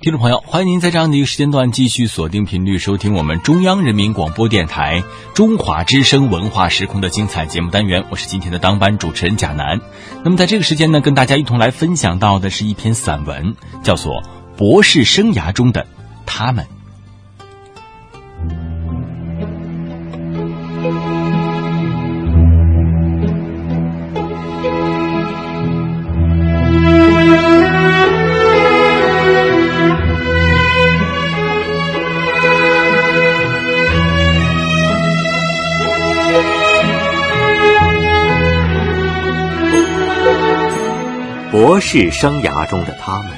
听众朋友，欢迎您在这样的一个时间段继续锁定频率收听我们中央人民广播电台中华之声文化时空的精彩节目单元。我是今天的当班主持人贾楠。那么在这个时间呢，跟大家一同来分享到的是一篇散文，叫做《博士生涯中的他们》。博士生涯中的他们，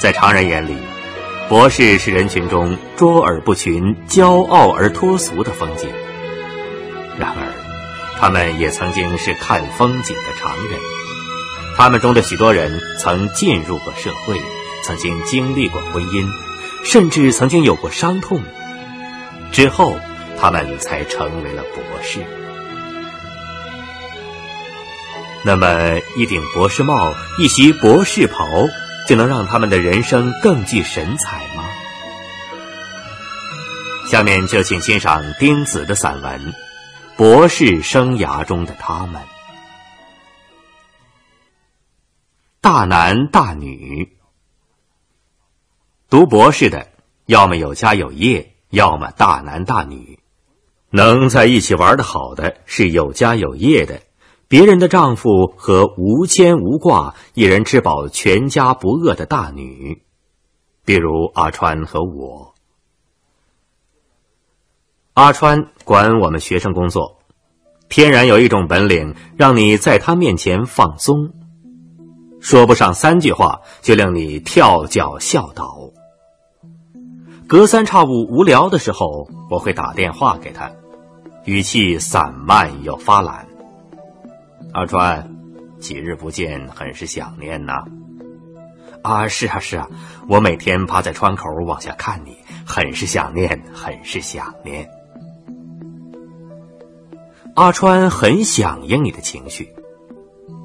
在常人眼里，博士是人群中卓尔不群、骄傲而脱俗的风景。然而，他们也曾经是看风景的常人。他们中的许多人曾进入过社会，曾经经历过婚姻，甚至曾经有过伤痛。之后，他们才成为了博士。那么，一顶博士帽，一袭博士袍，就能让他们的人生更具神采吗？下面就请欣赏丁子的散文《博士生涯中的他们》。大男大女，读博士的，要么有家有业，要么大男大女。能在一起玩的好的，是有家有业的。别人的丈夫和无牵无挂、一人吃饱全家不饿的大女，比如阿川和我。阿川管我们学生工作，天然有一种本领，让你在他面前放松，说不上三句话就令你跳脚笑倒。隔三差五无聊的时候，我会打电话给他，语气散漫又发懒。阿川，几日不见，很是想念呐。啊，是啊，是啊，我每天趴在窗口往下看你，很是想念，很是想念。阿川很响应你的情绪，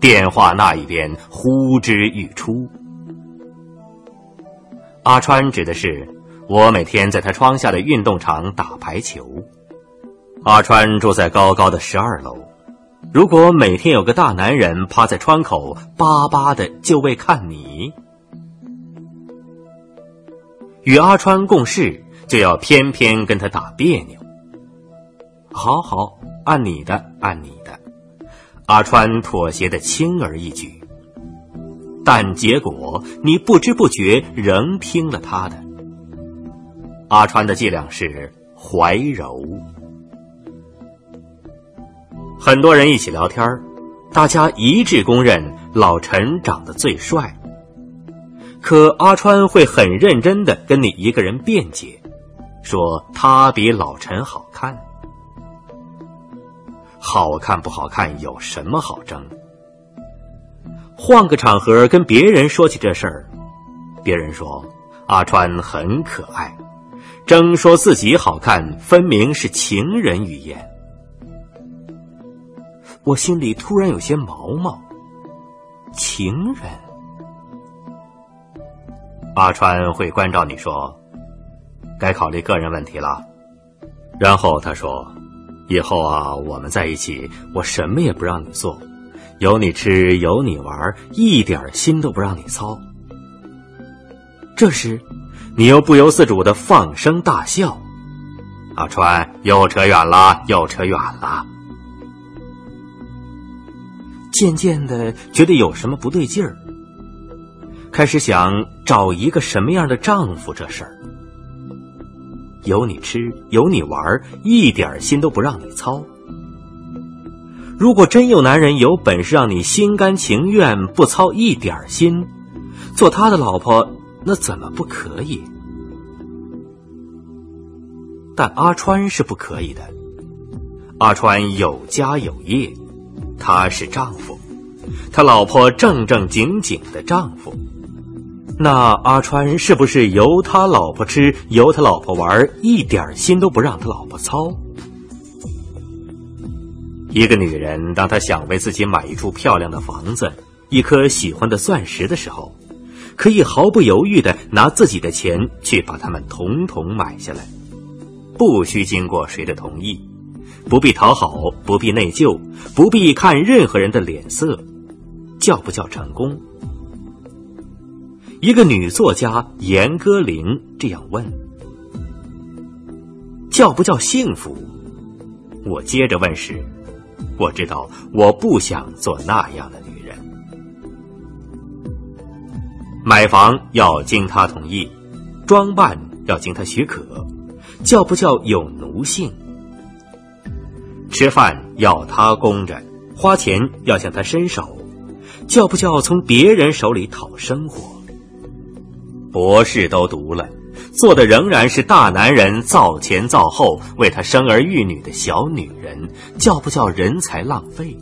电话那一边呼之欲出。阿川指的是我每天在他窗下的运动场打排球。阿川住在高高的十二楼。如果每天有个大男人趴在窗口巴巴的就为看你，与阿川共事就要偏偏跟他打别扭。好好按你的，按你的，阿川妥协的轻而易举，但结果你不知不觉仍听了他的。阿川的伎俩是怀柔。很多人一起聊天大家一致公认老陈长得最帅。可阿川会很认真的跟你一个人辩解，说他比老陈好看。好看不好看有什么好争？换个场合跟别人说起这事儿，别人说阿川很可爱，争说自己好看，分明是情人语言。我心里突然有些毛毛。情人，阿川会关照你说：“该考虑个人问题了。”然后他说：“以后啊，我们在一起，我什么也不让你做，有你吃，有你玩，一点心都不让你操。”这时，你又不由自主的放声大笑。阿川又扯远了，又扯远了。渐渐的觉得有什么不对劲儿，开始想找一个什么样的丈夫这事儿。有你吃，有你玩，一点心都不让你操。如果真有男人有本事让你心甘情愿不操一点心，做他的老婆，那怎么不可以？但阿川是不可以的。阿川有家有业。他是丈夫，他老婆正正经经的丈夫。那阿川是不是由他老婆吃，由他老婆玩，一点心都不让他老婆操？一个女人，当她想为自己买一处漂亮的房子、一颗喜欢的钻石的时候，可以毫不犹豫的拿自己的钱去把它们统统买下来，不需经过谁的同意，不必讨好，不必内疚，不必看任何人的脸色，叫不叫成功？一个女作家严歌苓这样问：“叫不叫幸福？”我接着问时，我知道我不想做那样的女人。买房要经他同意，装扮要经他许可，叫不叫有奴性？吃饭要他供着，花钱要向他伸手，叫不叫从别人手里讨生活？博士都读了，做的仍然是大男人造前造后为他生儿育女的小女人，叫不叫人才浪费？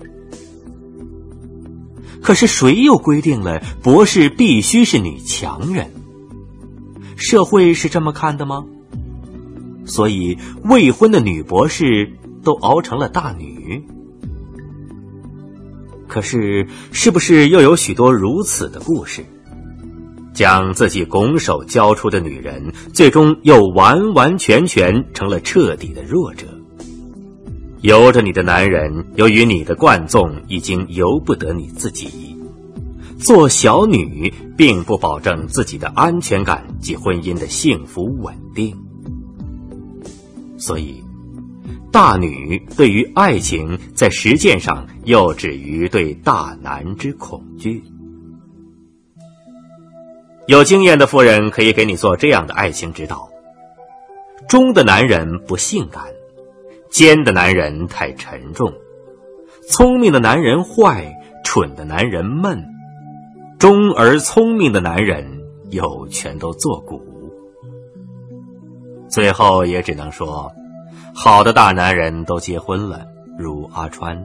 可是谁又规定了博士必须是女强人？社会是这么看的吗？所以未婚的女博士都熬成了大女？可是，是不是又有许多如此的故事？将自己拱手交出的女人，最终又完完全全成了彻底的弱者。由着你的男人，由于你的惯纵，已经由不得你自己。做小女，并不保证自己的安全感及婚姻的幸福稳定。所以，大女对于爱情，在实践上又止于对大男之恐惧。有经验的妇人可以给你做这样的爱情指导：忠的男人不性感，奸的男人太沉重，聪明的男人坏，蠢的男人闷，忠而聪明的男人又全都作古。最后也只能说，好的大男人都结婚了，如阿川，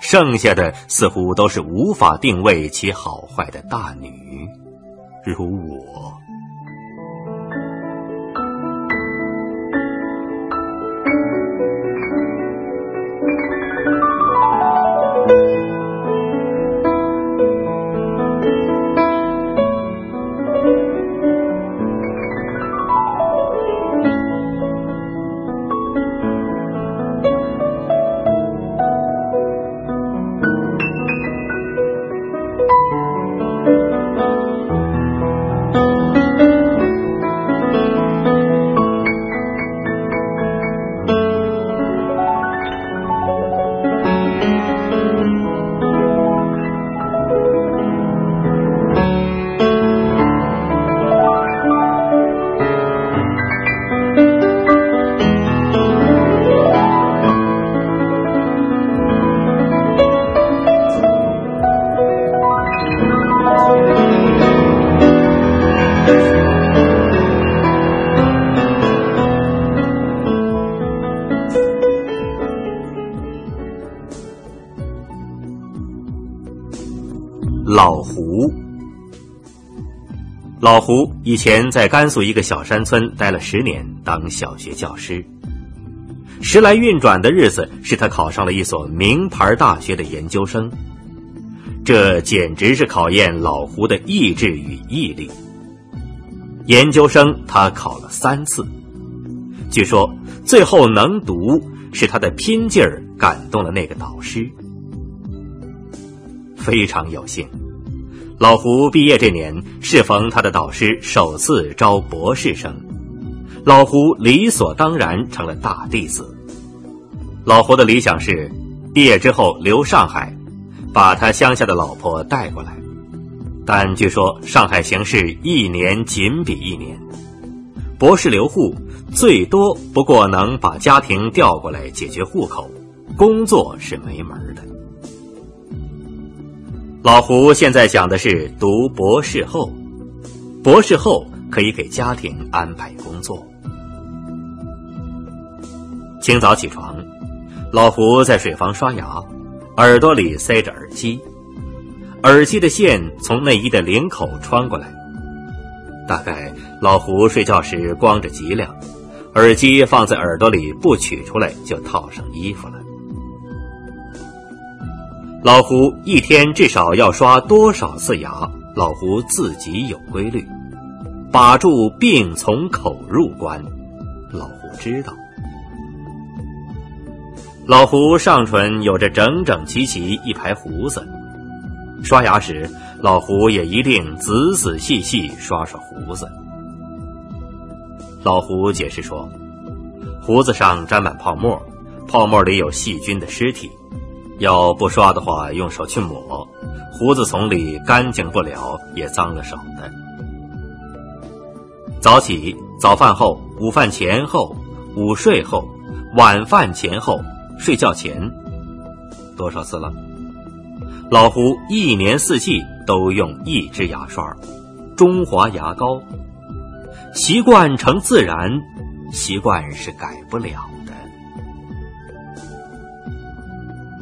剩下的似乎都是无法定位其好坏的大女。如我。老胡，老胡以前在甘肃一个小山村待了十年，当小学教师。时来运转的日子，使他考上了一所名牌大学的研究生。这简直是考验老胡的意志与毅力。研究生他考了三次，据说最后能读，是他的拼劲儿感动了那个导师。非常有幸，老胡毕业这年适逢他的导师首次招博士生，老胡理所当然成了大弟子。老胡的理想是，毕业之后留上海，把他乡下的老婆带过来。但据说上海形势一年紧比一年，博士留沪最多不过能把家庭调过来解决户口，工作是没门的。老胡现在想的是读博士后，博士后可以给家庭安排工作。清早起床，老胡在水房刷牙，耳朵里塞着耳机，耳机的线从内衣的领口穿过来。大概老胡睡觉时光着脊梁，耳机放在耳朵里不取出来就套上衣服了。老胡一天至少要刷多少次牙，老胡自己有规律，把住病从口入关，老胡知道。老胡上唇有着整整齐齐一排胡子，刷牙时老胡也一定仔仔细细刷刷胡子。老胡解释说，胡子上沾满泡沫，泡沫里有细菌的尸体，要不刷的话，用手去抹。胡子丛里干净不了，也脏了手的。早起、早饭后、午饭前后、午睡后、晚饭前后、睡觉前，多少次了？老胡一年四季都用一支牙刷，中华牙膏。习惯成自然，习惯是改不了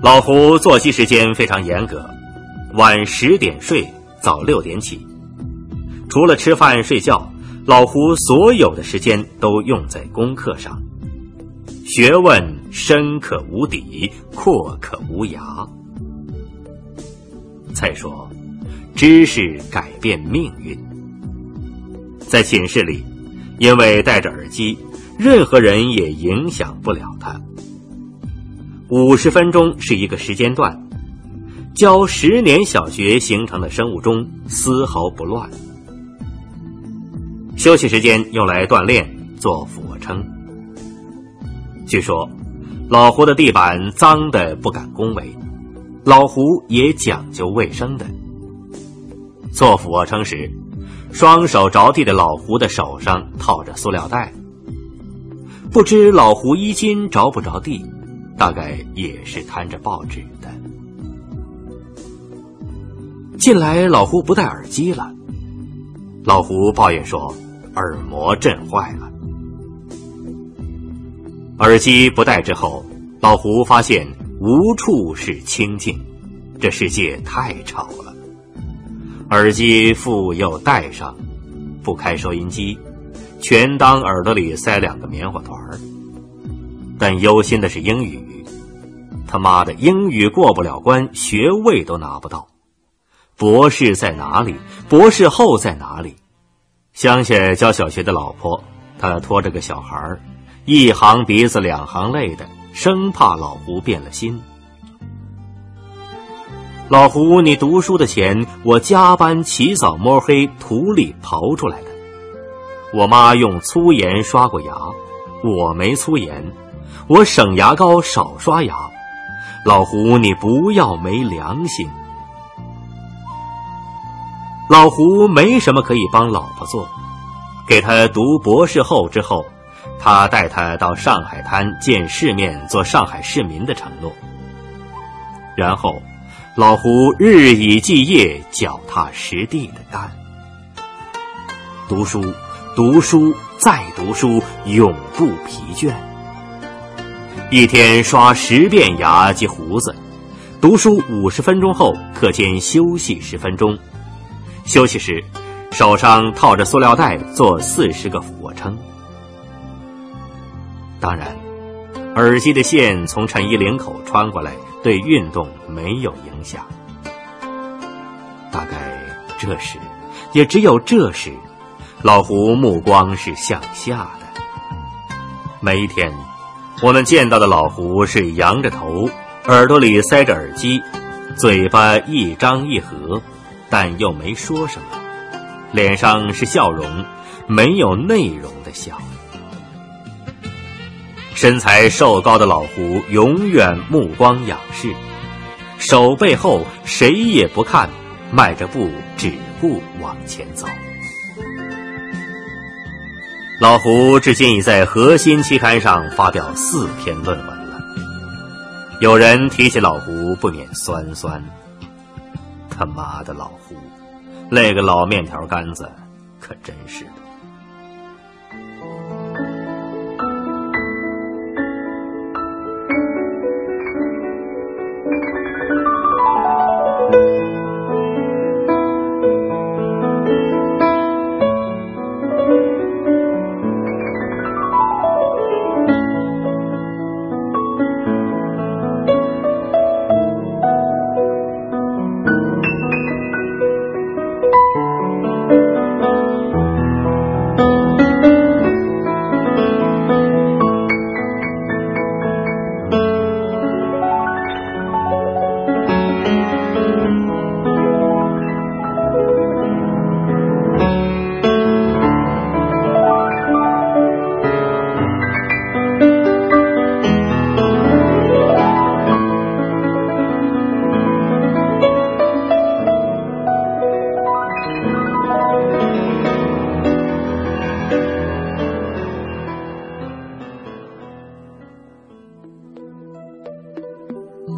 老胡作息时间非常严格。晚十点睡，早六点起。除了吃饭睡觉，老胡所有的时间都用在功课上。学问深可无底，阔可无涯。再说，知识改变命运。在寝室里，因为戴着耳机，任何人也影响不了他。五十分钟是一个时间段。教十年小学形成的生物钟丝毫不乱。休息时间用来锻炼，做俯卧撑。据说，老胡的地板脏的不敢恭维，老胡也讲究卫生的。做俯卧撑时，双手着地的老胡的手上套着塑料袋。不知老胡衣襟着不着地，大概也是摊着报纸的。近来老胡不戴耳机了，老胡抱怨说耳膜震坏了。耳机不戴之后，老胡发现无处是清静，这世界太吵了。耳机复又戴上，不开收音机，全当耳朵里塞两个棉花团儿。但忧心的是英语，他妈的英语过不了关，学位都拿不到。博士在哪里？博士后在哪里？乡下教小学的老婆，她拖着个小孩，一行鼻子两行泪的，生怕老胡变了心。老胡，你读书的钱，我加班起早摸黑土里刨出来的。我妈用粗盐刷过牙，我没粗盐，我省牙膏少刷牙。老胡，你不要没良心。老胡没什么可以帮老婆做，给他读博士后之后，他带他到上海滩见世面，做上海市民的承诺。然后，老胡日以继夜、脚踏实地的干，读书，读书，再读书，永不疲倦。一天刷十遍牙及胡子，读书五十分钟后，课间休息十分钟。休息时，手上套着塑料袋，做四十个俯卧撑。当然，耳机的线从衬衣领口穿过来，对运动没有影响。大概这时，也只有这时，老胡目光是向下的。每一天，我们见到的老胡是仰着头，耳朵里塞着耳机，嘴巴一张一合。但又没说什么，脸上是笑容，没有内容的笑。身材瘦高的老胡永远目光仰视，手背后谁也不看，迈着步只顾往前走。老胡至今已在《核心》期刊上发表四篇论文了。有人提起老胡，不免酸酸。他妈的老胡，那个老面条杆子，可真是的。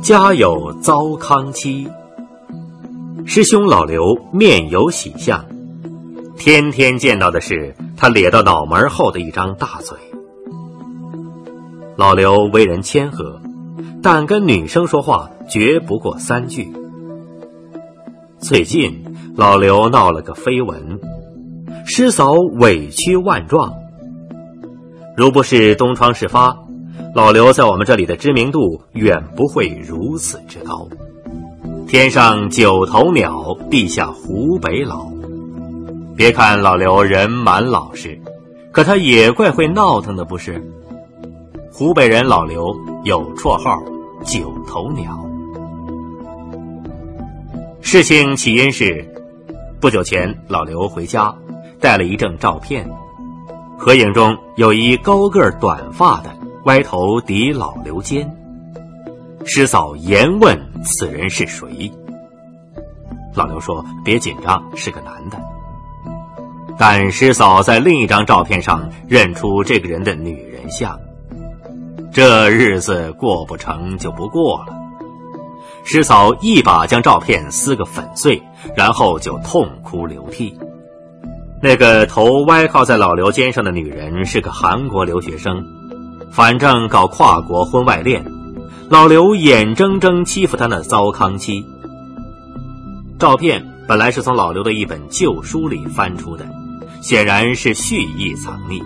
家有糟糠妻。师兄老刘面有喜相，天天见到的是他咧到脑门后的一张大嘴。老刘为人谦和，但跟女生说话绝不过三句。最近老刘闹了个绯闻，师嫂委屈万状。如不是东窗事发，老刘在我们这里的知名度远不会如此之高。天上九头鸟，地下湖北佬。别看老刘人蛮老实，可他也怪会闹腾的，不是？湖北人老刘有绰号“九头鸟”。事情起因是，不久前老刘回家，带了一张照片，合影中有一高个短发的歪头抵老刘肩。师嫂严问此人是谁，老刘说：“别紧张，是个男的。”但师嫂在另一张照片上认出这个人的女人像，这日子过不成就不过了。师嫂一把将照片撕个粉碎，然后就痛哭流涕。那个头歪靠在老刘肩上的女人是个韩国留学生，反正搞跨国婚外恋。老刘眼睁睁欺负他那糟糠妻。照片本来是从老刘的一本旧书里翻出的，显然是蓄意藏匿。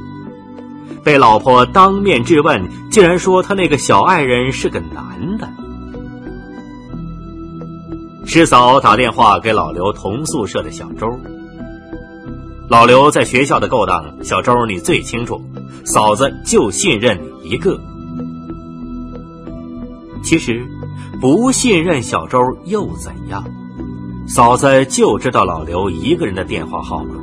被老婆当面质问，竟然说他那个小爱人是个男的。师嫂打电话给老刘同宿舍的小周。老刘在学校的勾当，小周你最清楚，嫂子就信任你一个。其实，不信任小周又怎样？嫂子就知道老刘一个人的电话号码，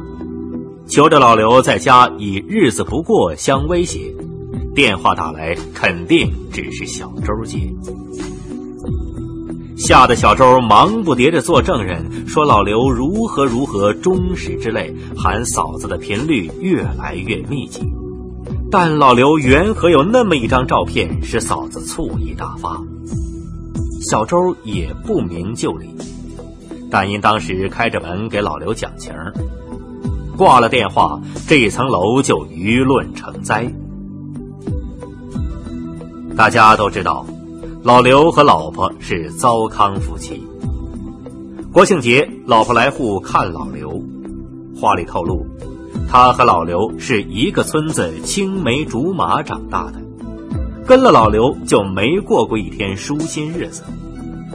求着老刘在家以日子不过相威胁，电话打来肯定只是小周接。吓得小周忙不迭地做证人，说老刘如何如何忠实之类，喊嫂子的频率越来越密集。但老刘缘何有那么一张照片，使嫂子醋意大发？小周也不明就里，但因当时开着门给老刘讲情儿，挂了电话，这一层楼就舆论成灾。大家都知道，老刘和老婆是糟糠夫妻。国庆节，老婆来沪看老刘，话里透露。他和老刘是一个村子青梅竹马长大的，跟了老刘就没过过一天舒心日子。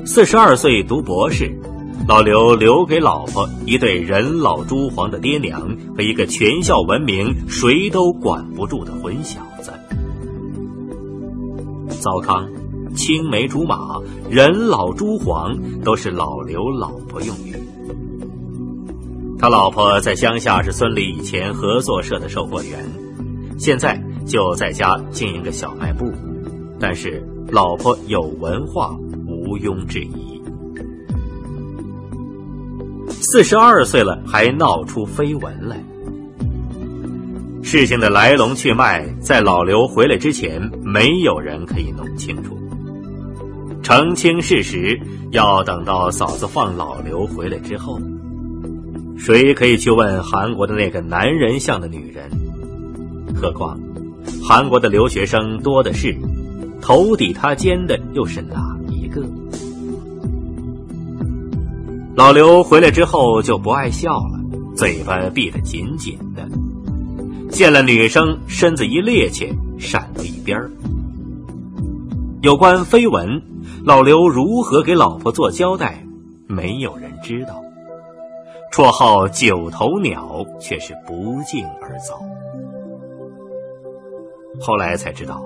四十二岁读博士，老刘留给老婆一对人老珠黄的爹娘和一个全校闻名谁都管不住的混小子。糟糠、青梅竹马、人老珠黄都是老刘老婆用语。他老婆在乡下是村里以前合作社的售货员，现在就在家经营个小卖部。但是老婆有文化，毋庸置疑。四十二岁了还闹出绯闻来，事情的来龙去脉在老刘回来之前，没有人可以弄清楚。澄清事实要等到嫂子放老刘回来之后。谁可以去问韩国的那个男人像的女人？何况，韩国的留学生多的是，头抵他肩的又是哪一个？老刘回来之后就不爱笑了，嘴巴闭得紧紧的，见了女生身子一趔趄，闪到一边有关绯闻，老刘如何给老婆做交代，没有人知道。绰号“九头鸟”却是不胫而走。后来才知道，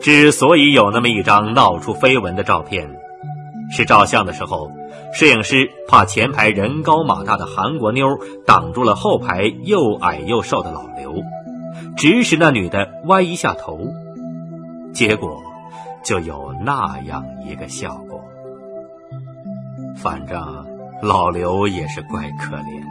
之所以有那么一张闹出绯闻的照片，是照相的时候，摄影师怕前排人高马大的韩国妞挡住了后排又矮又瘦的老刘，指使那女的歪一下头，结果就有那样一个效果。反正。老刘也是怪可怜。